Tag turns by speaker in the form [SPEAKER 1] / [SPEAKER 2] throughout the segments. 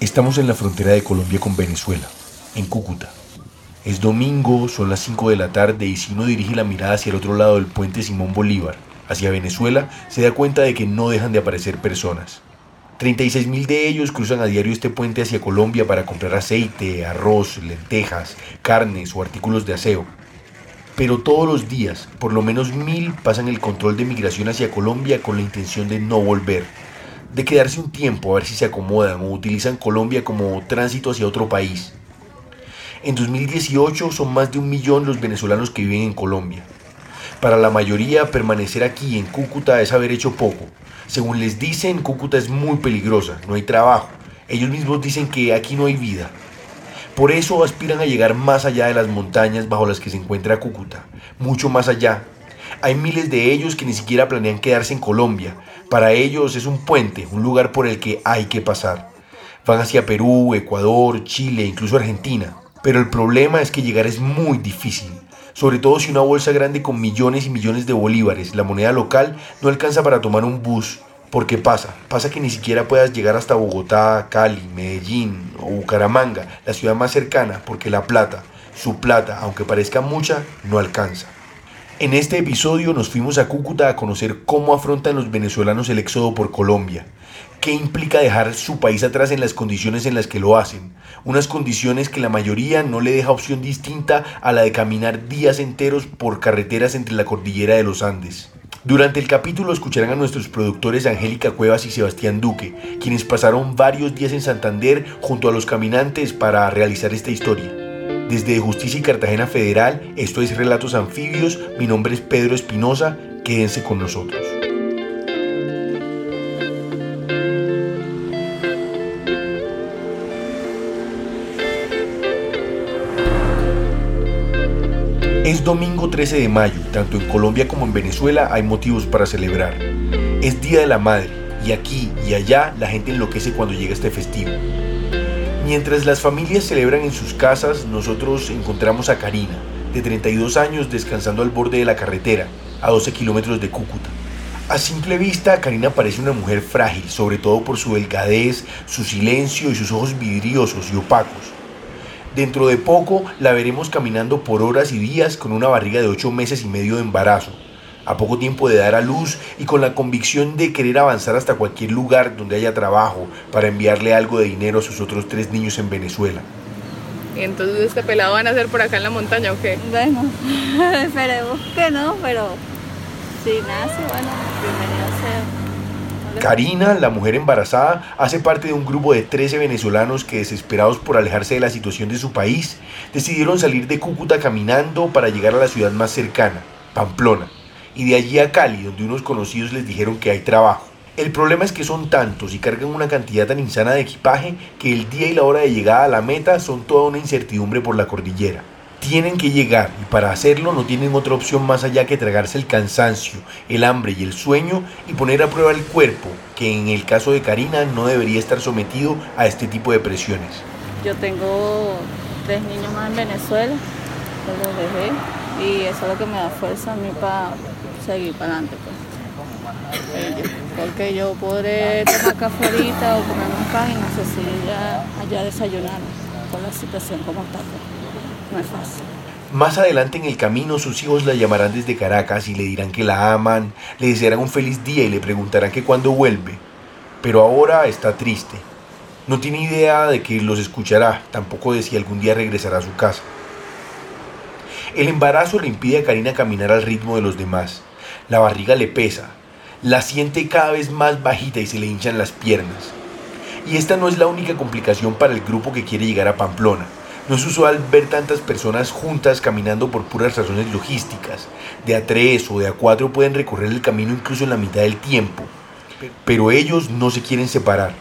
[SPEAKER 1] Estamos en la frontera de Colombia con Venezuela, en Cúcuta. Es domingo, son las 5 de la tarde y si uno dirige la mirada hacia el otro lado del puente Simón Bolívar, hacia Venezuela, se da cuenta de que no dejan de aparecer personas. 36 mil de ellos cruzan a diario este puente hacia Colombia para comprar aceite, arroz, lentejas, carnes o artículos de aseo. Pero todos los días, por lo menos mil pasan el control de migración hacia Colombia con la intención de no volver de quedarse un tiempo a ver si se acomodan o utilizan Colombia como tránsito hacia otro país. En 2018 son más de un millón los venezolanos que viven en Colombia. Para la mayoría, permanecer aquí en Cúcuta es haber hecho poco. Según les dicen, Cúcuta es muy peligrosa, no hay trabajo. Ellos mismos dicen que aquí no hay vida. Por eso aspiran a llegar más allá de las montañas bajo las que se encuentra Cúcuta, mucho más allá, hay miles de ellos que ni siquiera planean quedarse en Colombia. Para ellos es un puente, un lugar por el que hay que pasar. Van hacia Perú, Ecuador, Chile, incluso Argentina. Pero el problema es que llegar es muy difícil. Sobre todo si una bolsa grande con millones y millones de bolívares, la moneda local, no alcanza para tomar un bus. Porque pasa, pasa que ni siquiera puedas llegar hasta Bogotá, Cali, Medellín o Bucaramanga, la ciudad más cercana, porque la plata, su plata, aunque parezca mucha, no alcanza. En este episodio nos fuimos a Cúcuta a conocer cómo afrontan los venezolanos el éxodo por Colombia, qué implica dejar su país atrás en las condiciones en las que lo hacen, unas condiciones que la mayoría no le deja opción distinta a la de caminar días enteros por carreteras entre la cordillera de los Andes. Durante el capítulo escucharán a nuestros productores Angélica Cuevas y Sebastián Duque, quienes pasaron varios días en Santander junto a los caminantes para realizar esta historia. Desde Justicia y Cartagena Federal, esto es Relatos Anfibios, mi nombre es Pedro Espinosa, quédense con nosotros. Es domingo 13 de mayo, tanto en Colombia como en Venezuela hay motivos para celebrar. Es Día de la Madre, y aquí y allá la gente enloquece cuando llega este festivo. Mientras las familias celebran en sus casas, nosotros encontramos a Karina, de 32 años, descansando al borde de la carretera, a 12 kilómetros de Cúcuta. A simple vista, Karina parece una mujer frágil, sobre todo por su delgadez, su silencio y sus ojos vidriosos y opacos. Dentro de poco la veremos caminando por horas y días con una barriga de 8 meses y medio de embarazo, a poco tiempo de dar a luz y con la convicción de querer avanzar hasta cualquier lugar donde haya trabajo para enviarle algo de dinero a sus otros tres niños en Venezuela.
[SPEAKER 2] ¿Y entonces este pelado van a hacer por acá en la montaña o qué?
[SPEAKER 3] Bueno, esperemos que no, pero si nace, bueno, bienvenido sea.
[SPEAKER 1] Karina, la mujer embarazada, hace parte de un grupo de 13 venezolanos que, desesperados por alejarse de la situación de su país, decidieron salir de Cúcuta caminando para llegar a la ciudad más cercana, Pamplona y de allí a Cali, donde unos conocidos les dijeron que hay trabajo. El problema es que son tantos y cargan una cantidad tan insana de equipaje que el día y la hora de llegada a la meta son toda una incertidumbre por la cordillera. Tienen que llegar y para hacerlo no tienen otra opción más allá que tragarse el cansancio, el hambre y el sueño y poner a prueba el cuerpo, que en el caso de Karina no debería estar sometido a este tipo de presiones.
[SPEAKER 3] Yo tengo tres niños más en Venezuela, los dejé y eso es lo que me da fuerza a mí para seguir para adelante. Pues. Porque yo podré tomar café ahorita o comer un pan y no sé si ya allá desayunar con la situación como está. Pues. No es fácil.
[SPEAKER 1] Más adelante en el camino sus hijos la llamarán desde Caracas y le dirán que la aman, le desearán un feliz día y le preguntarán que cuándo vuelve. Pero ahora está triste. No tiene idea de que los escuchará, tampoco de si algún día regresará a su casa. El embarazo le impide a Karina caminar al ritmo de los demás. La barriga le pesa, la siente cada vez más bajita y se le hinchan las piernas. Y esta no es la única complicación para el grupo que quiere llegar a Pamplona. No es usual ver tantas personas juntas caminando por puras razones logísticas. De a tres o de a cuatro pueden recorrer el camino incluso en la mitad del tiempo. Pero ellos no se quieren separar.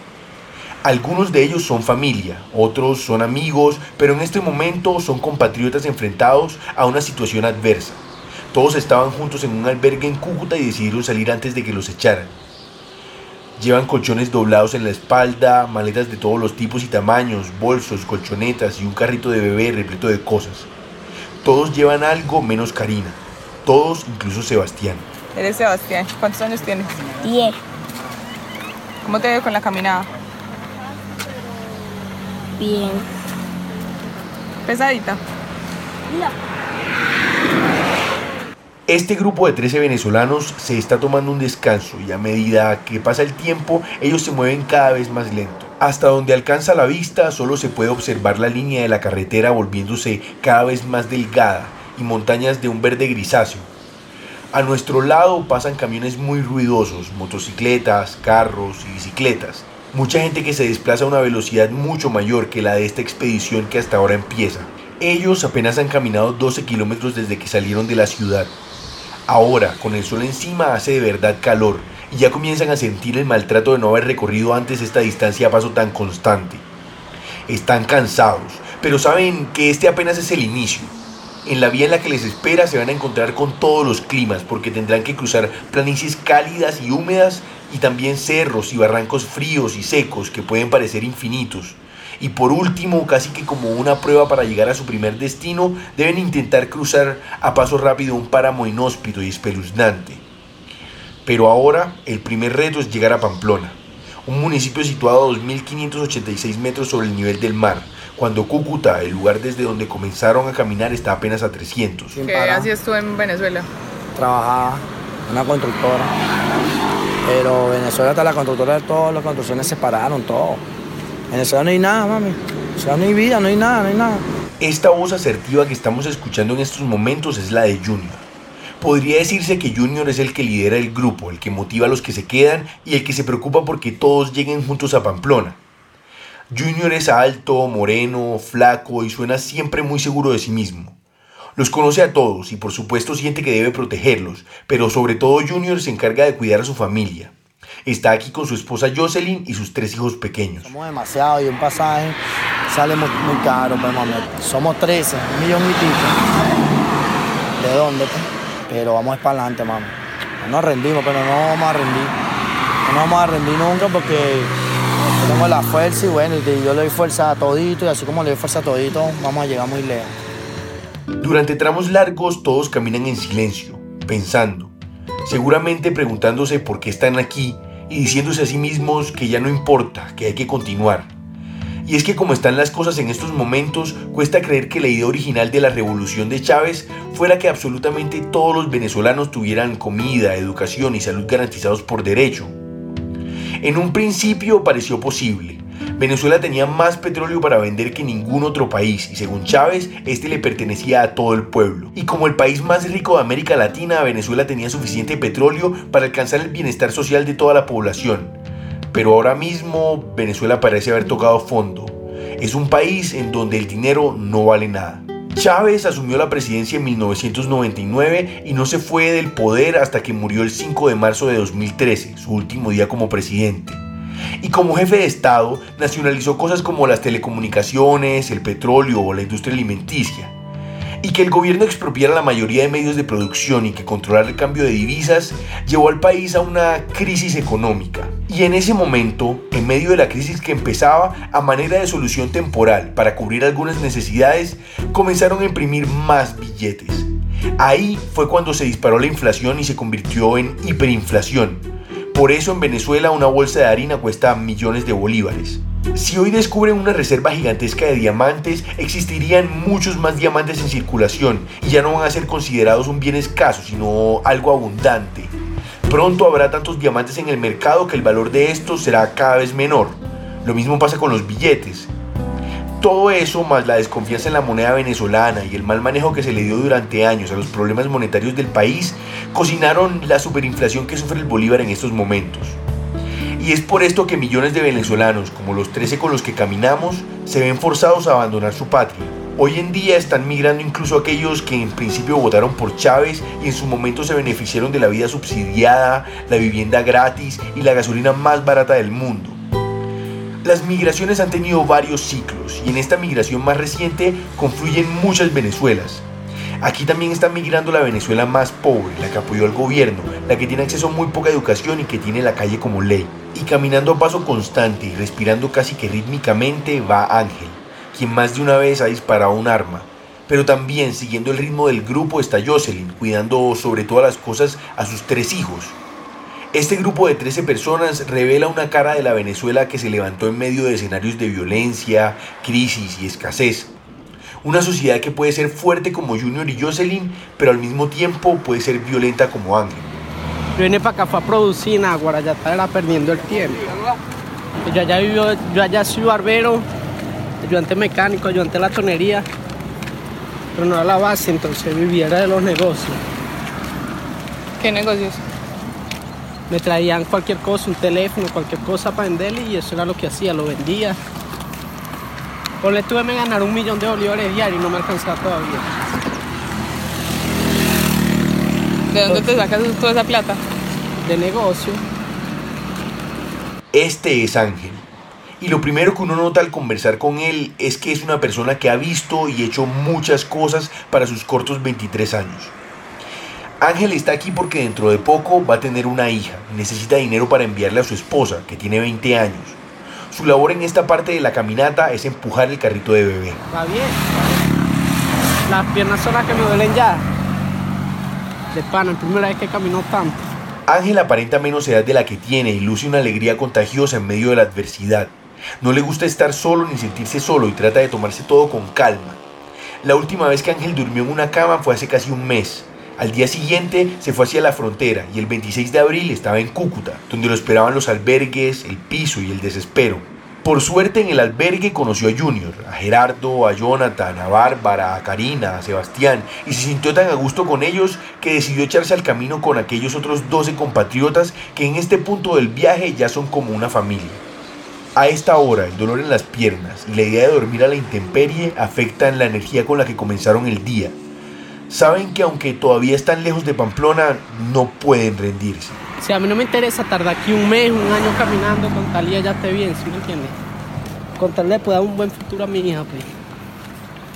[SPEAKER 1] Algunos de ellos son familia, otros son amigos, pero en este momento son compatriotas enfrentados a una situación adversa. Todos estaban juntos en un albergue en Cúcuta y decidieron salir antes de que los echaran. Llevan colchones doblados en la espalda, maletas de todos los tipos y tamaños, bolsos, colchonetas y un carrito de bebé repleto de cosas. Todos llevan algo menos Karina. Todos, incluso Sebastián.
[SPEAKER 2] Eres Sebastián. ¿Cuántos años tienes?
[SPEAKER 3] Diez.
[SPEAKER 2] ¿Cómo te ves con la caminada?
[SPEAKER 4] Bien.
[SPEAKER 2] ¿Pesadita?
[SPEAKER 4] No.
[SPEAKER 1] Este grupo de 13 venezolanos se está tomando un descanso y a medida que pasa el tiempo ellos se mueven cada vez más lento. Hasta donde alcanza la vista solo se puede observar la línea de la carretera volviéndose cada vez más delgada y montañas de un verde grisáceo. A nuestro lado pasan camiones muy ruidosos, motocicletas, carros y bicicletas. Mucha gente que se desplaza a una velocidad mucho mayor que la de esta expedición que hasta ahora empieza. Ellos apenas han caminado 12 kilómetros desde que salieron de la ciudad. Ahora, con el sol encima, hace de verdad calor y ya comienzan a sentir el maltrato de no haber recorrido antes esta distancia a paso tan constante. Están cansados, pero saben que este apenas es el inicio. En la vía en la que les espera se van a encontrar con todos los climas porque tendrán que cruzar planicies cálidas y húmedas y también cerros y barrancos fríos y secos que pueden parecer infinitos. Y por último, casi que como una prueba para llegar a su primer destino, deben intentar cruzar a paso rápido un páramo inhóspito y espeluznante. Pero ahora el primer reto es llegar a Pamplona, un municipio situado a 2.586 metros sobre el nivel del mar, cuando Cúcuta, el lugar desde donde comenzaron a caminar, está apenas a 300.
[SPEAKER 2] ¿Qué hacías tú en Venezuela?
[SPEAKER 5] Trabajaba en una constructora, pero Venezuela está la constructora, todas las construcciones se pararon, todo. En Venezuela no hay nada, mami. En Venezuela no hay vida, no hay nada, no hay nada.
[SPEAKER 1] Esta voz asertiva que estamos escuchando en estos momentos es la de Junior. Podría decirse que Junior es el que lidera el grupo, el que motiva a los que se quedan y el que se preocupa porque todos lleguen juntos a Pamplona. Junior es alto, moreno, flaco y suena siempre muy seguro de sí mismo. Los conoce a todos y por supuesto siente que debe protegerlos, pero sobre todo Junior se encarga de cuidar a su familia. Está aquí con su esposa Jocelyn y sus tres hijos pequeños.
[SPEAKER 5] Somos demasiado y un pasaje sale muy, muy caro, pues, mami. Somos 13, un millón y pico. ¿De dónde? pues? Pero vamos para adelante, mami. No nos rendimos, pero no vamos a rendir. No nos vamos a rendir nunca porque yo tengo la fuerza y bueno, yo le doy fuerza a todito y así como le doy fuerza a todito, vamos a llegar muy lejos.
[SPEAKER 1] Durante tramos largos todos caminan en silencio, pensando, seguramente preguntándose por qué están aquí y diciéndose a sí mismos que ya no importa, que hay que continuar. Y es que como están las cosas en estos momentos, cuesta creer que la idea original de la revolución de Chávez fuera que absolutamente todos los venezolanos tuvieran comida, educación y salud garantizados por derecho. En un principio pareció posible. Venezuela tenía más petróleo para vender que ningún otro país y según Chávez, este le pertenecía a todo el pueblo. Y como el país más rico de América Latina, Venezuela tenía suficiente petróleo para alcanzar el bienestar social de toda la población. Pero ahora mismo Venezuela parece haber tocado fondo. Es un país en donde el dinero no vale nada. Chávez asumió la presidencia en 1999 y no se fue del poder hasta que murió el 5 de marzo de 2013, su último día como presidente. Y como jefe de Estado, nacionalizó cosas como las telecomunicaciones, el petróleo o la industria alimenticia. Y que el gobierno expropiara la mayoría de medios de producción y que controlara el cambio de divisas llevó al país a una crisis económica. Y en ese momento, en medio de la crisis que empezaba, a manera de solución temporal para cubrir algunas necesidades, comenzaron a imprimir más billetes. Ahí fue cuando se disparó la inflación y se convirtió en hiperinflación. Por eso en Venezuela una bolsa de harina cuesta millones de bolívares. Si hoy descubren una reserva gigantesca de diamantes, existirían muchos más diamantes en circulación y ya no van a ser considerados un bien escaso, sino algo abundante. Pronto habrá tantos diamantes en el mercado que el valor de estos será cada vez menor. Lo mismo pasa con los billetes. Todo eso, más la desconfianza en la moneda venezolana y el mal manejo que se le dio durante años a los problemas monetarios del país, cocinaron la superinflación que sufre el bolívar en estos momentos. Y es por esto que millones de venezolanos, como los 13 con los que caminamos, se ven forzados a abandonar su patria. Hoy en día están migrando incluso aquellos que en principio votaron por Chávez y en su momento se beneficiaron de la vida subsidiada, la vivienda gratis y la gasolina más barata del mundo. Las migraciones han tenido varios ciclos y en esta migración más reciente confluyen muchas Venezuelas. Aquí también está migrando la Venezuela más pobre, la que apoyó al gobierno, la que tiene acceso a muy poca educación y que tiene la calle como ley. Y caminando a paso constante y respirando casi que rítmicamente va Ángel, quien más de una vez ha disparado un arma. Pero también siguiendo el ritmo del grupo está Jocelyn, cuidando sobre todas las cosas a sus tres hijos. Este grupo de 13 personas revela una cara de la Venezuela que se levantó en medio de escenarios de violencia, crisis y escasez. Una sociedad que puede ser fuerte como Junior y Jocelyn, pero al mismo tiempo puede ser violenta como Ángel.
[SPEAKER 4] Yo vine para acá fue a producir en Aguara, ya estaba perdiendo el tiempo. Yo allá vivo, yo allá soy barbero, ayudante mecánico, ayudante de la tonería, pero no era la base, entonces viviera de los negocios.
[SPEAKER 2] ¿Qué negocios?
[SPEAKER 4] Me traían cualquier cosa, un teléfono, cualquier cosa para venderle y eso era lo que hacía, lo vendía. Por le tuve me ganar un millón de bolívares diarios y no me alcanzaba todavía.
[SPEAKER 2] ¿De dónde te sacas toda esa plata?
[SPEAKER 4] De negocio.
[SPEAKER 1] Este es Ángel. Y lo primero que uno nota al conversar con él es que es una persona que ha visto y hecho muchas cosas para sus cortos 23 años. Ángel está aquí porque dentro de poco va a tener una hija y necesita dinero para enviarle a su esposa, que tiene 20 años. Su labor en esta parte de la caminata es empujar el carrito de bebé.
[SPEAKER 4] Va bien. Las piernas son las que me duelen ya. De pana, la primera vez que camino tanto.
[SPEAKER 1] Ángel aparenta menos edad de la que tiene y luce una alegría contagiosa en medio de la adversidad. No le gusta estar solo ni sentirse solo y trata de tomarse todo con calma. La última vez que Ángel durmió en una cama fue hace casi un mes. Al día siguiente se fue hacia la frontera y el 26 de abril estaba en Cúcuta, donde lo esperaban los albergues, el piso y el desespero. Por suerte en el albergue conoció a Junior, a Gerardo, a Jonathan, a Bárbara, a Karina, a Sebastián y se sintió tan a gusto con ellos que decidió echarse al camino con aquellos otros 12 compatriotas que en este punto del viaje ya son como una familia. A esta hora el dolor en las piernas y la idea de dormir a la intemperie afectan la energía con la que comenzaron el día saben que aunque todavía están lejos de Pamplona, no pueden rendirse.
[SPEAKER 4] Si a mí no me interesa tardar aquí un mes, un año caminando con tal y ella esté bien, ¿sí me entiendes? Con tal le pueda dar un buen futuro a mi hija, pues.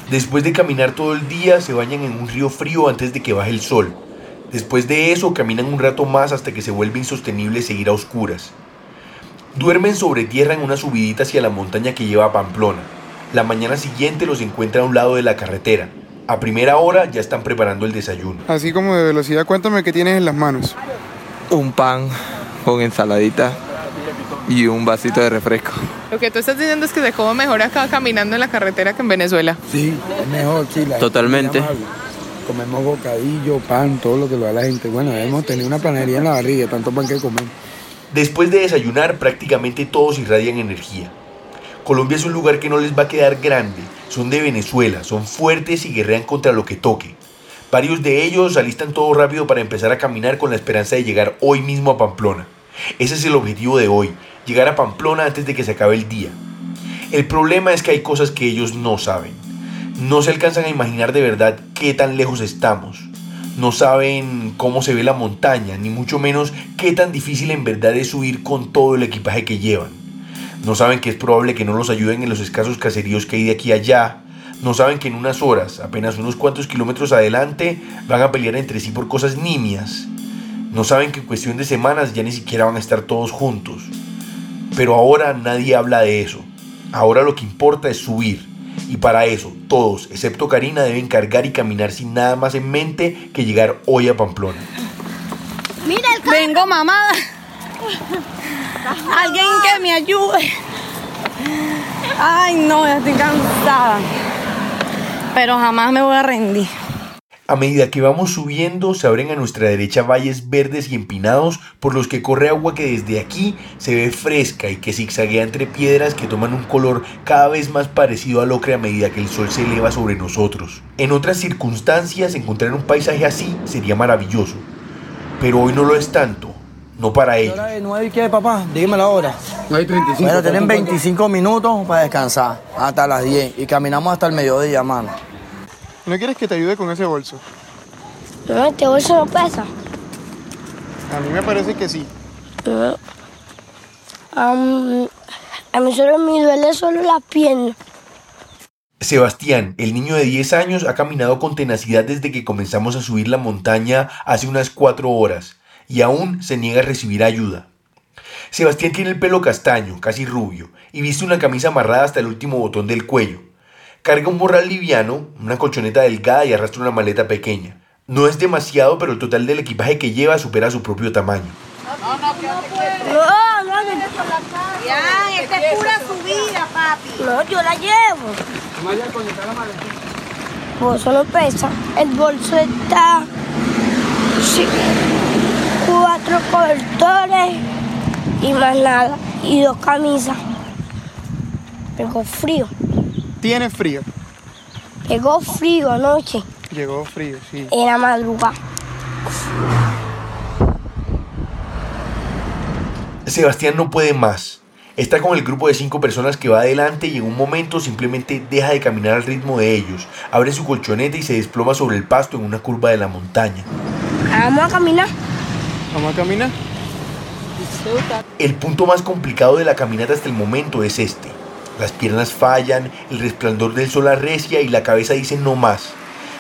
[SPEAKER 1] Después de caminar todo el día, se bañan en un río frío antes de que baje el sol. Después de eso, caminan un rato más hasta que se vuelve insostenible seguir a oscuras. Duermen sobre tierra en una subidita hacia la montaña que lleva a Pamplona. La mañana siguiente los encuentra a un lado de la carretera. A primera hora ya están preparando el desayuno.
[SPEAKER 6] Así como de velocidad, cuéntame qué tienes en las manos.
[SPEAKER 7] Un pan con ensaladita y un vasito de refresco.
[SPEAKER 2] Lo que tú estás diciendo es que se come mejor acá caminando en la carretera que en Venezuela.
[SPEAKER 8] Sí, es mejor, sí. La
[SPEAKER 7] Totalmente.
[SPEAKER 8] Comemos bocadillo, pan, todo lo que lo da la gente. Bueno, hemos tenido una panería en la barriga, tanto pan que comer.
[SPEAKER 1] Después de desayunar, prácticamente todos irradian energía. Colombia es un lugar que no les va a quedar grande. Son de Venezuela, son fuertes y guerrean contra lo que toque. Varios de ellos alistan todo rápido para empezar a caminar con la esperanza de llegar hoy mismo a Pamplona. Ese es el objetivo de hoy, llegar a Pamplona antes de que se acabe el día. El problema es que hay cosas que ellos no saben. No se alcanzan a imaginar de verdad qué tan lejos estamos. No saben cómo se ve la montaña, ni mucho menos qué tan difícil en verdad es subir con todo el equipaje que llevan. No saben que es probable que no los ayuden en los escasos caseríos que hay de aquí a allá. No saben que en unas horas, apenas unos cuantos kilómetros adelante, van a pelear entre sí por cosas nimias. No saben que en cuestión de semanas ya ni siquiera van a estar todos juntos. Pero ahora nadie habla de eso. Ahora lo que importa es subir. Y para eso, todos, excepto Karina, deben cargar y caminar sin nada más en mente que llegar hoy a Pamplona.
[SPEAKER 9] Mira el Vengo mamada. Alguien que me ayude. Ay, no, ya estoy cansada. Pero jamás me voy a rendir.
[SPEAKER 1] A medida que vamos subiendo, se abren a nuestra derecha valles verdes y empinados por los que corre agua que desde aquí se ve fresca y que zigzaguea entre piedras que toman un color cada vez más parecido al ocre a medida que el sol se eleva sobre nosotros. En otras circunstancias, encontrar un paisaje así sería maravilloso, pero hoy no lo es tanto. No para ellos.
[SPEAKER 5] ¿Hora de 9 y qué, papá? Dígame la hora.
[SPEAKER 6] 9.35.
[SPEAKER 5] Bueno, tienen 25 minutos para descansar, hasta las 10. Y caminamos hasta el mediodía, mano.
[SPEAKER 6] ¿No quieres que te ayude con ese bolso?
[SPEAKER 9] No, este bolso no pesa.
[SPEAKER 6] A mí me parece que sí.
[SPEAKER 9] Am, a mí solo me duele solo las piernas.
[SPEAKER 1] Sebastián, el niño de 10 años, ha caminado con tenacidad desde que comenzamos a subir la montaña hace unas 4 horas y aún se niega a recibir ayuda. Sebastián tiene el pelo castaño, casi rubio, y viste una camisa amarrada hasta el último botón del cuello. Carga un morral liviano, una colchoneta delgada y arrastra una maleta pequeña. No es demasiado, pero el total del equipaje que lleva supera su propio tamaño.
[SPEAKER 9] No, no, no. Ya, esta es pura subida, papi. No, yo la llevo. Bolso no pesa. El bolso está... Sí. Cuatro cobertores y más nada. Y dos camisas. Tengo frío.
[SPEAKER 6] ¿Tienes frío?
[SPEAKER 9] Llegó frío anoche,
[SPEAKER 6] Llegó frío, sí.
[SPEAKER 9] en la madrugada.
[SPEAKER 1] Sebastián no puede más. Está con el grupo de cinco personas que va adelante y en un momento simplemente deja de caminar al ritmo de ellos, abre su colchoneta y se desploma sobre el pasto en una curva de la montaña.
[SPEAKER 9] Vamos a caminar.
[SPEAKER 6] Vamos a caminar.
[SPEAKER 1] El punto más complicado de la caminata hasta el momento es este. Las piernas fallan, el resplandor del sol arrecia y la cabeza dice no más.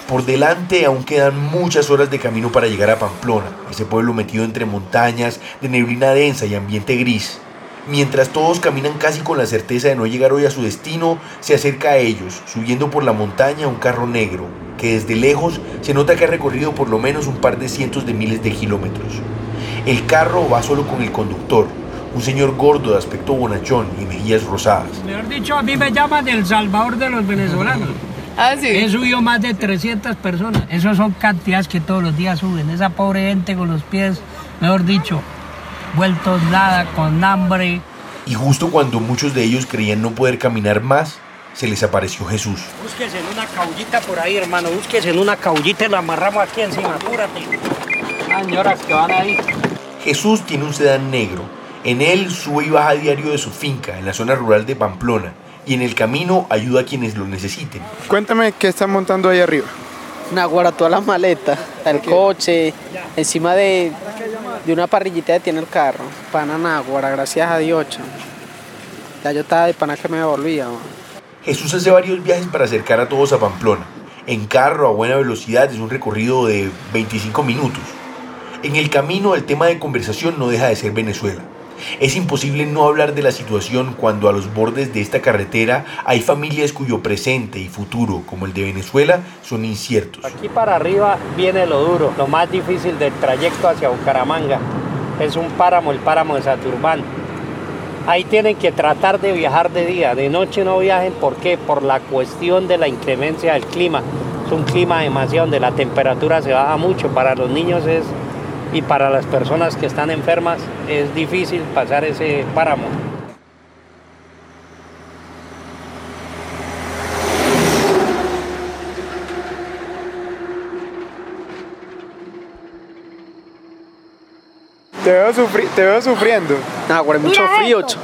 [SPEAKER 1] Por delante aún quedan muchas horas de camino para llegar a Pamplona, ese pueblo metido entre montañas, de neblina densa y ambiente gris. Mientras todos caminan casi con la certeza de no llegar hoy a su destino, se acerca a ellos, subiendo por la montaña un carro negro, que desde lejos se nota que ha recorrido por lo menos un par de cientos de miles de kilómetros. El carro va solo con el conductor, un señor gordo de aspecto bonachón y mejillas rosadas.
[SPEAKER 10] Mejor dicho, a mí me llaman el Salvador de los venezolanos.
[SPEAKER 2] Ah, sí.
[SPEAKER 10] He subido más de 300 personas. Esas son cantidades que todos los días suben. Esa pobre gente con los pies, mejor dicho, vueltos nada, con hambre.
[SPEAKER 1] Y justo cuando muchos de ellos creían no poder caminar más, se les apareció Jesús.
[SPEAKER 10] Búsquese en una caullita por ahí, hermano. Búsquese en una caullita y la amarramos aquí encima. Apúrate. Señoras que van ahí.
[SPEAKER 1] Jesús tiene un sedán negro. En él sube y baja a diario de su finca, en la zona rural de Pamplona, y en el camino ayuda a quienes lo necesiten.
[SPEAKER 6] Cuéntame qué están montando ahí arriba.
[SPEAKER 4] Naguara, todas las maletas, el coche, encima de, de una parrillita que tiene el carro. Pana Naguara, gracias a Dios. Ya yo estaba de pana que me volvía. man.
[SPEAKER 1] Jesús hace varios viajes para acercar a todos a Pamplona. En carro a buena velocidad es un recorrido de 25 minutos. En el camino el tema de conversación no deja de ser Venezuela. Es imposible no hablar de la situación cuando a los bordes de esta carretera hay familias cuyo presente y futuro, como el de Venezuela, son inciertos.
[SPEAKER 10] Aquí para arriba viene lo duro, lo más difícil del trayecto hacia Bucaramanga. Es un páramo, el páramo de Saturbán. Ahí tienen que tratar de viajar de día, de noche no viajen. ¿Por qué? Por la cuestión de la inclemencia del clima. Es un clima demasiado donde la temperatura se baja mucho. Para los niños es y para las personas que están enfermas es difícil pasar ese páramo.
[SPEAKER 6] Te veo, sufri- te veo sufriendo.
[SPEAKER 4] Naguara, hay mucho
[SPEAKER 9] Mira
[SPEAKER 4] frío.
[SPEAKER 9] esto.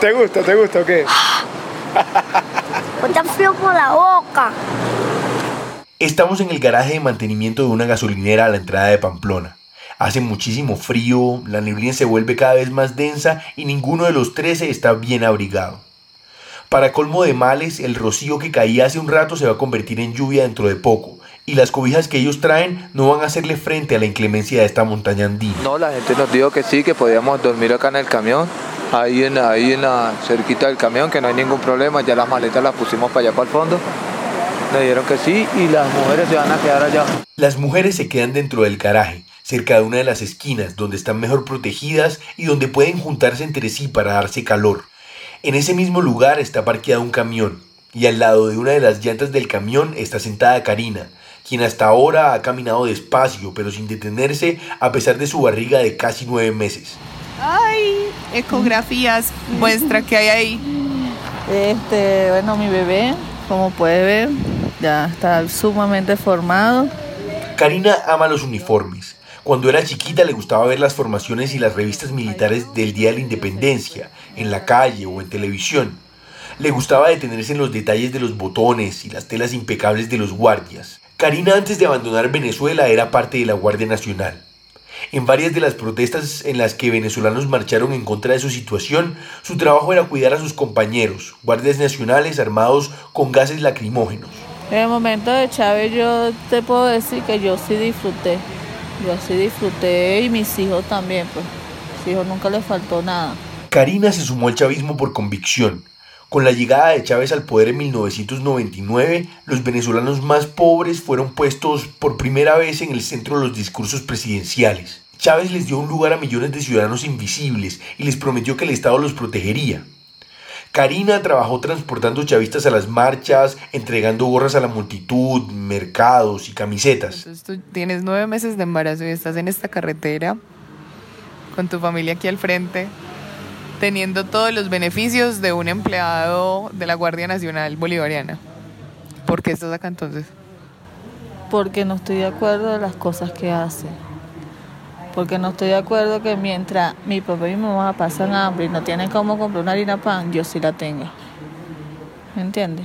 [SPEAKER 6] ¿Te, gusta? ¿Te gusta o qué?
[SPEAKER 9] Bota frío por la boca.
[SPEAKER 1] Estamos en el garaje de mantenimiento de una gasolinera a la entrada de Pamplona. Hace muchísimo frío, la neblina se vuelve cada vez más densa y ninguno de los 13 está bien abrigado. Para colmo de males, el rocío que caía hace un rato se va a convertir en lluvia dentro de poco, y las cobijas que ellos traen no van a hacerle frente a la inclemencia de esta montaña andina.
[SPEAKER 7] No, la gente nos dijo que sí, que podíamos dormir acá en el camión, ahí en, ahí en la cerquita del camión, que no hay ningún problema, ya las maletas las pusimos para allá para el fondo. Nos dijeron que sí y las mujeres se van a quedar allá.
[SPEAKER 1] Las mujeres se quedan dentro del garaje, cerca de una de las esquinas, donde están mejor protegidas y donde pueden juntarse entre sí para darse calor. En ese mismo lugar está parqueado un camión, y al lado de una de las llantas del camión está sentada Karina, quien hasta ahora ha caminado despacio, pero sin detenerse, a pesar de su barriga de casi nueve meses.
[SPEAKER 2] Ay, ecografías muestra que hay ahí.
[SPEAKER 3] Este, bueno, mi bebé, como puede ver, ya está sumamente formado.
[SPEAKER 1] Karina ama los uniformes. Cuando era chiquita le gustaba ver las formaciones y las revistas militares del Día de la Independencia, en la calle o en televisión. Le gustaba detenerse en los detalles de los botones y las telas impecables de los guardias. Karina antes de abandonar Venezuela era parte de la Guardia Nacional. En varias de las protestas en las que venezolanos marcharon en contra de su situación, su trabajo era cuidar a sus compañeros, guardias nacionales armados con gases lacrimógenos.
[SPEAKER 3] En el momento de Chávez yo te puedo decir que yo sí disfruté. Yo sí disfruté y mis hijos también, pues. Mis hijos nunca les faltó nada.
[SPEAKER 1] Karina se sumó al chavismo por convicción. Con la llegada de Chávez al poder en 1999, los venezolanos más pobres fueron puestos por primera vez en el centro de los discursos presidenciales. Chávez les dio un lugar a millones de ciudadanos invisibles y les prometió que el Estado los protegería. Karina trabajó transportando chavistas a las marchas, entregando gorras a la multitud, mercados y camisetas.
[SPEAKER 2] Entonces tú tienes nueve meses de embarazo y estás en esta carretera con tu familia aquí al frente, teniendo todos los beneficios de un empleado de la Guardia Nacional Bolivariana. ¿Por qué estás acá entonces?
[SPEAKER 3] Porque no estoy de acuerdo de las cosas que hace. Porque no estoy de acuerdo que mientras mi papá y mi mamá pasan hambre y no tienen cómo comprar una harina pan, yo sí la tenga. ¿Me entiendes?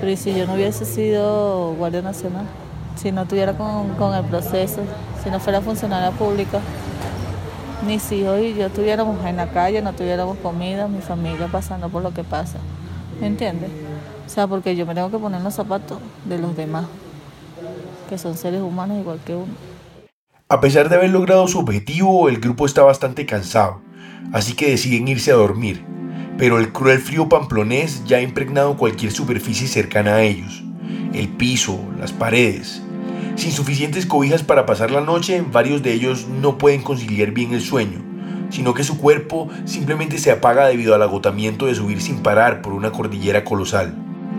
[SPEAKER 3] Pero ¿y si yo no hubiese sido Guardia Nacional? Si no estuviera con, con el proceso, si no fuera funcionaria pública, mis hijos y yo estuviéramos en la calle, no tuviéramos comida, mi familia pasando por lo que pasa. ¿Me entiendes? O sea, porque yo me tengo que poner los zapatos de los demás, que son seres humanos igual que uno.
[SPEAKER 1] A pesar de haber logrado su objetivo, el grupo está bastante cansado, así que deciden irse a dormir. Pero el cruel frío pamplonés ya ha impregnado cualquier superficie cercana a ellos. El piso, las paredes. Sin suficientes cobijas para pasar la noche, varios de ellos no pueden conciliar bien el sueño, sino que su cuerpo simplemente se apaga debido al agotamiento de subir sin parar por una cordillera colosal.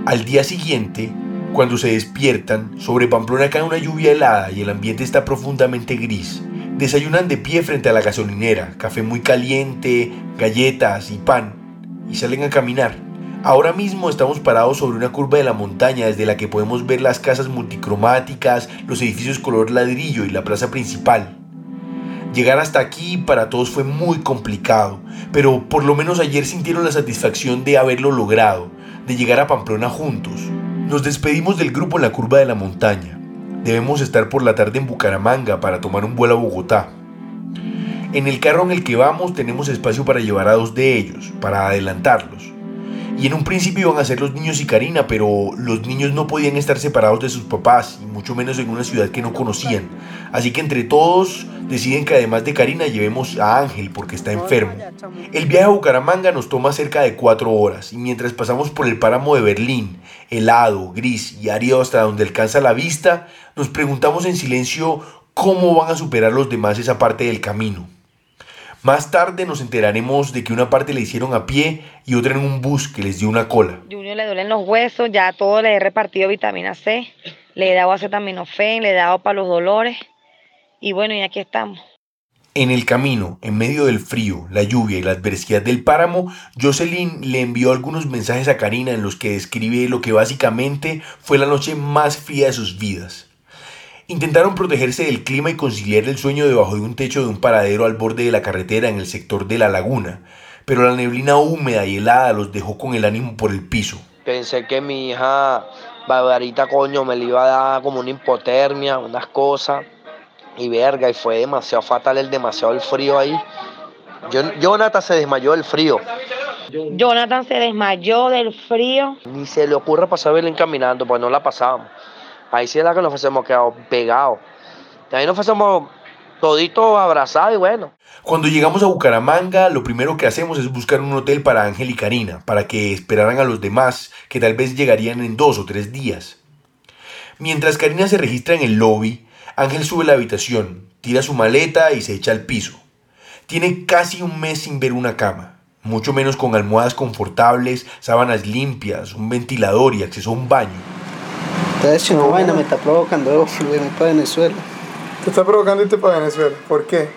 [SPEAKER 1] Al día siguiente, cuando se despiertan, sobre Pamplona cae una lluvia helada y el ambiente está profundamente gris. Desayunan de pie frente a la gasolinera, café muy caliente, galletas y pan, y salen a caminar. Ahora mismo estamos parados sobre una curva de la montaña desde la que podemos ver las casas multicromáticas, los edificios color ladrillo y la plaza principal. Llegar hasta aquí para todos fue muy complicado, pero por lo menos ayer sintieron la satisfacción de haberlo logrado, de llegar a Pamplona juntos. Nos despedimos del grupo en la curva de la montaña. Debemos estar por la tarde en Bucaramanga para tomar un vuelo a Bogotá. En el carro en el que vamos tenemos espacio para llevar a dos de ellos, para adelantarlos. Y en un principio iban a ser los niños y Karina, pero los niños no podían estar separados de sus papás, y mucho menos en una ciudad que no conocían. Así que entre todos deciden que además de Karina llevemos a Ángel porque está enfermo. El viaje a Bucaramanga nos toma cerca de cuatro horas y mientras pasamos por el páramo de Berlín, helado, gris y árido hasta donde alcanza la vista, nos preguntamos en silencio cómo van a superar los demás esa parte del camino. Más tarde nos enteraremos de que una parte le hicieron a pie y otra en un bus que les dio una cola.
[SPEAKER 11] Junior le duelen los huesos, ya todo le he repartido vitamina C, le he dado acetaminofén, le he dado para los dolores y bueno, y aquí estamos.
[SPEAKER 1] En el camino, en medio del frío, la lluvia y la adversidad del páramo, Jocelyn le envió algunos mensajes a Karina en los que describe lo que básicamente fue la noche más fría de sus vidas. Intentaron protegerse del clima y conciliar el sueño debajo de un techo de un paradero al borde de la carretera en el sector de la laguna, pero la neblina húmeda y helada los dejó con el ánimo por el piso.
[SPEAKER 12] Pensé que mi hija Barbarita, coño, me le iba a dar como una hipotermia, unas cosas, y verga, y fue demasiado fatal el demasiado el frío ahí. Jonathan se desmayó del frío.
[SPEAKER 11] Jonathan se desmayó del frío.
[SPEAKER 12] Ni se le ocurre pasar Belén caminando, pues no la pasábamos. Ahí sí es la que nos hemos quedado pegados. Ahí nos fuésemos toditos abrazados y bueno.
[SPEAKER 1] Cuando llegamos a Bucaramanga, lo primero que hacemos es buscar un hotel para Ángel y Karina, para que esperaran a los demás, que tal vez llegarían en dos o tres días. Mientras Karina se registra en el lobby, Ángel sube a la habitación, tira su maleta y se echa al piso. Tiene casi un mes sin ver una cama, mucho menos con almohadas confortables, sábanas limpias, un ventilador y acceso a un baño.
[SPEAKER 4] Entonces, si no vaina me está provocando irme para Venezuela.
[SPEAKER 6] ¿Te está provocando irte para Venezuela? ¿Por qué?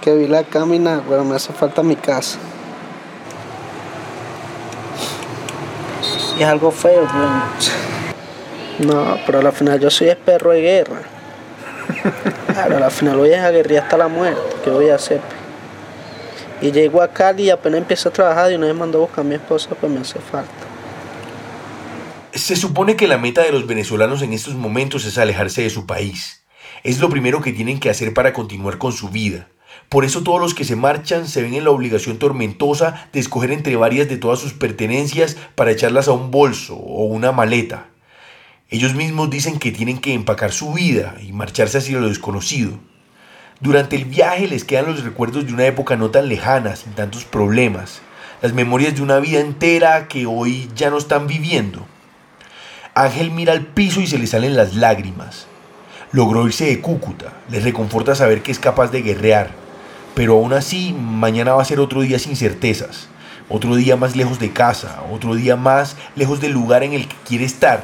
[SPEAKER 4] Que vi la camina, bueno, me hace falta mi casa. Y es algo feo, pues. No, pero al final yo soy el perro de guerra. Claro, al final voy a guerrear hasta la muerte. ¿Qué voy a hacer? Y llego a Cali y apenas empiezo a trabajar y una vez mandó a buscar a mi esposa, pues me hace falta.
[SPEAKER 1] Se supone que la meta de los venezolanos en estos momentos es alejarse de su país. Es lo primero que tienen que hacer para continuar con su vida. Por eso todos los que se marchan se ven en la obligación tormentosa de escoger entre varias de todas sus pertenencias para echarlas a un bolso o una maleta. Ellos mismos dicen que tienen que empacar su vida y marcharse hacia lo desconocido. Durante el viaje les quedan los recuerdos de una época no tan lejana, sin tantos problemas, las memorias de una vida entera que hoy ya no están viviendo. Ángel mira al piso y se le salen las lágrimas. Logró irse de Cúcuta, le reconforta saber que es capaz de guerrear, pero aún así mañana va a ser otro día sin certezas, otro día más lejos de casa, otro día más lejos del lugar en el que quiere estar.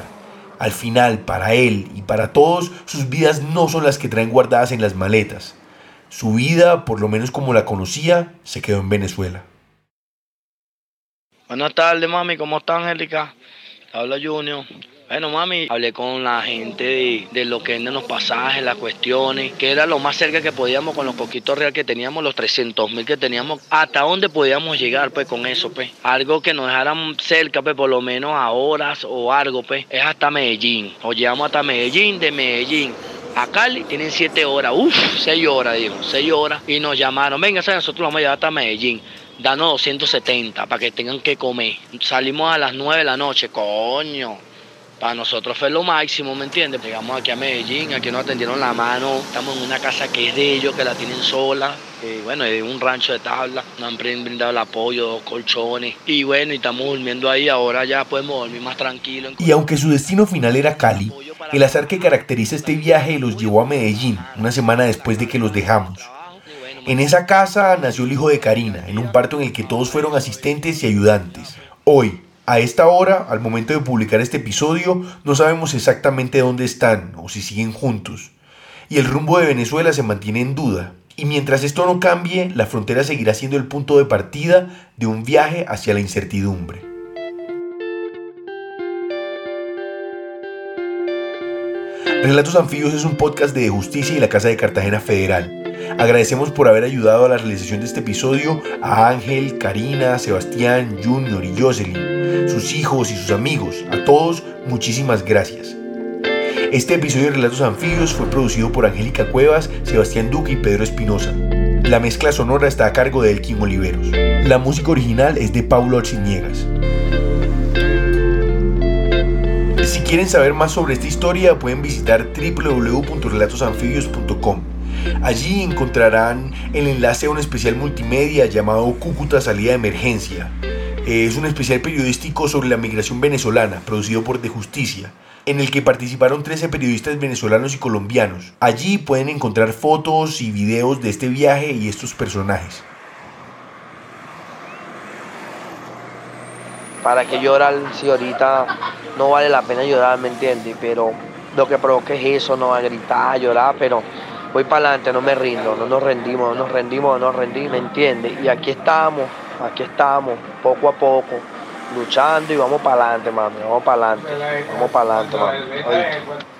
[SPEAKER 1] Al final, para él y para todos, sus vidas no son las que traen guardadas en las maletas. Su vida, por lo menos como la conocía, se quedó en Venezuela.
[SPEAKER 12] Buenas tardes, mami, ¿cómo está Angélica? Habla Junior. Bueno, mami, hablé con la gente de, lo que venden los pasajes, las cuestiones, que era lo más cerca que podíamos con los poquitos real que teníamos, los 300 mil que teníamos, hasta dónde podíamos llegar, pues, con eso, pues. Algo que nos dejaran cerca, pues, por lo menos a horas o algo, pues, es hasta Medellín. O llegamos hasta Medellín, de Medellín a Cali tienen siete horas, uff, seis horas, digo, seis horas. Y nos llamaron, venga, nosotros vamos a llevar hasta Medellín. Danos 270 para que tengan que comer. Salimos a las 9 de la noche, coño. Para nosotros fue lo máximo, ¿me entiendes? Llegamos aquí a Medellín, aquí nos atendieron la mano. Estamos en una casa que es de ellos, que la tienen sola. Eh, bueno, es un rancho de tabla. Nos han brindado el apoyo, dos colchones. Y bueno, y estamos durmiendo ahí. Ahora ya podemos dormir más tranquilo.
[SPEAKER 1] Y aunque su destino final era Cali, el azar que caracteriza este viaje los llevó a Medellín, una semana después de que los dejamos. En esa casa nació el hijo de Karina, en un parto en el que todos fueron asistentes y ayudantes. Hoy, a esta hora, al momento de publicar este episodio, no sabemos exactamente dónde están o si siguen juntos. Y el rumbo de Venezuela se mantiene en duda. Y mientras esto no cambie, la frontera seguirá siendo el punto de partida de un viaje hacia la incertidumbre. Relatos Anfibios es un podcast de Justicia y la Casa de Cartagena Federal. Agradecemos por haber ayudado a la realización de este episodio a Ángel, Karina, Sebastián, Junior y Jocelyn, sus hijos y sus amigos. A todos, muchísimas gracias. Este episodio de Relatos Anfibios fue producido por Angélica Cuevas, Sebastián Duque y Pedro Espinosa. La mezcla sonora está a cargo de Elkin Oliveros. La música original es de Paulo Arciniegas. Si quieren saber más sobre esta historia, pueden visitar www.relatosanfibios.com. Allí encontrarán el enlace a un especial multimedia llamado Cúcuta Salida de Emergencia. Es un especial periodístico sobre la migración venezolana, producido por De Justicia, en el que participaron 13 periodistas venezolanos y colombianos. Allí pueden encontrar fotos y videos de este viaje y estos personajes.
[SPEAKER 12] ¿Para qué llorar si ahorita no vale la pena llorar, me entiendes? Pero lo que provoca es eso, no va a gritar, llorar, pero voy para adelante, no me rindo, no nos rendimos, no nos rendimos, no nos rendimos, ¿me entiendes? Y aquí estamos, aquí estamos, poco a poco, luchando y vamos para adelante, mami, vamos para adelante, vamos para adelante, mami.